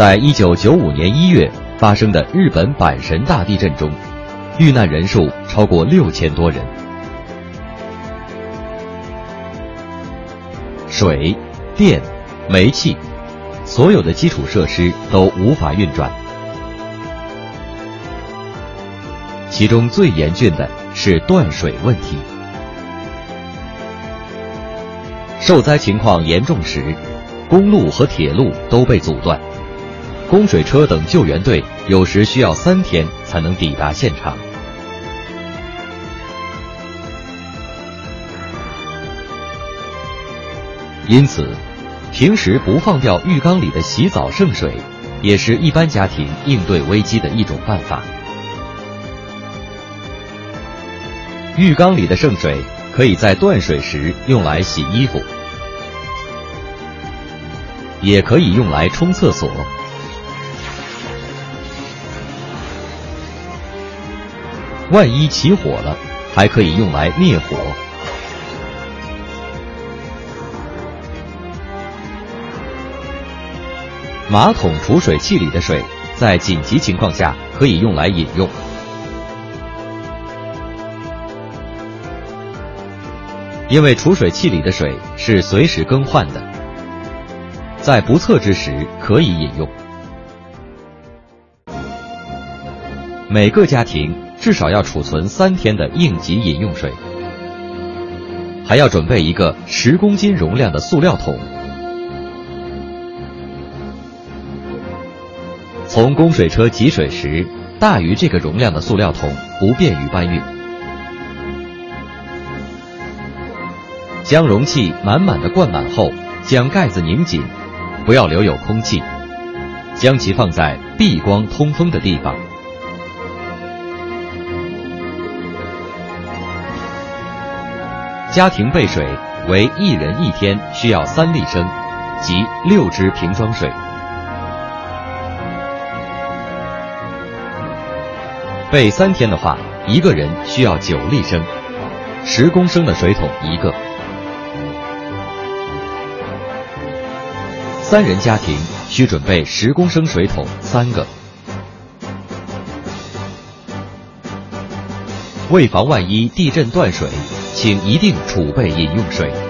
在一九九五年一月发生的日本阪神大地震中，遇难人数超过六千多人。水、电、煤气，所有的基础设施都无法运转。其中最严峻的是断水问题。受灾情况严重时，公路和铁路都被阻断，供水车等救援队有时需要三天才能抵达现场。因此，平时不放掉浴缸里的洗澡圣水，也是一般家庭应对危机的一种办法。浴缸里的圣水可以在断水时用来洗衣服，也可以用来冲厕所。万一起火了，还可以用来灭火。马桶储水器里的水，在紧急情况下可以用来饮用。因为储水器里的水是随时更换的，在不测之时可以饮用。每个家庭至少要储存三天的应急饮用水，还要准备一个十公斤容量的塑料桶。从供水车汲水时，大于这个容量的塑料桶不便于搬运。将容器满满的灌满后，将盖子拧紧，不要留有空气，将其放在避光通风的地方。家庭备水为一人一天需要三立升，即六支瓶装水。备三天的话，一个人需要九立升，十公升的水桶一个。三人家庭需准备十公升水桶三个。为防万一地震断水，请一定储备饮用水。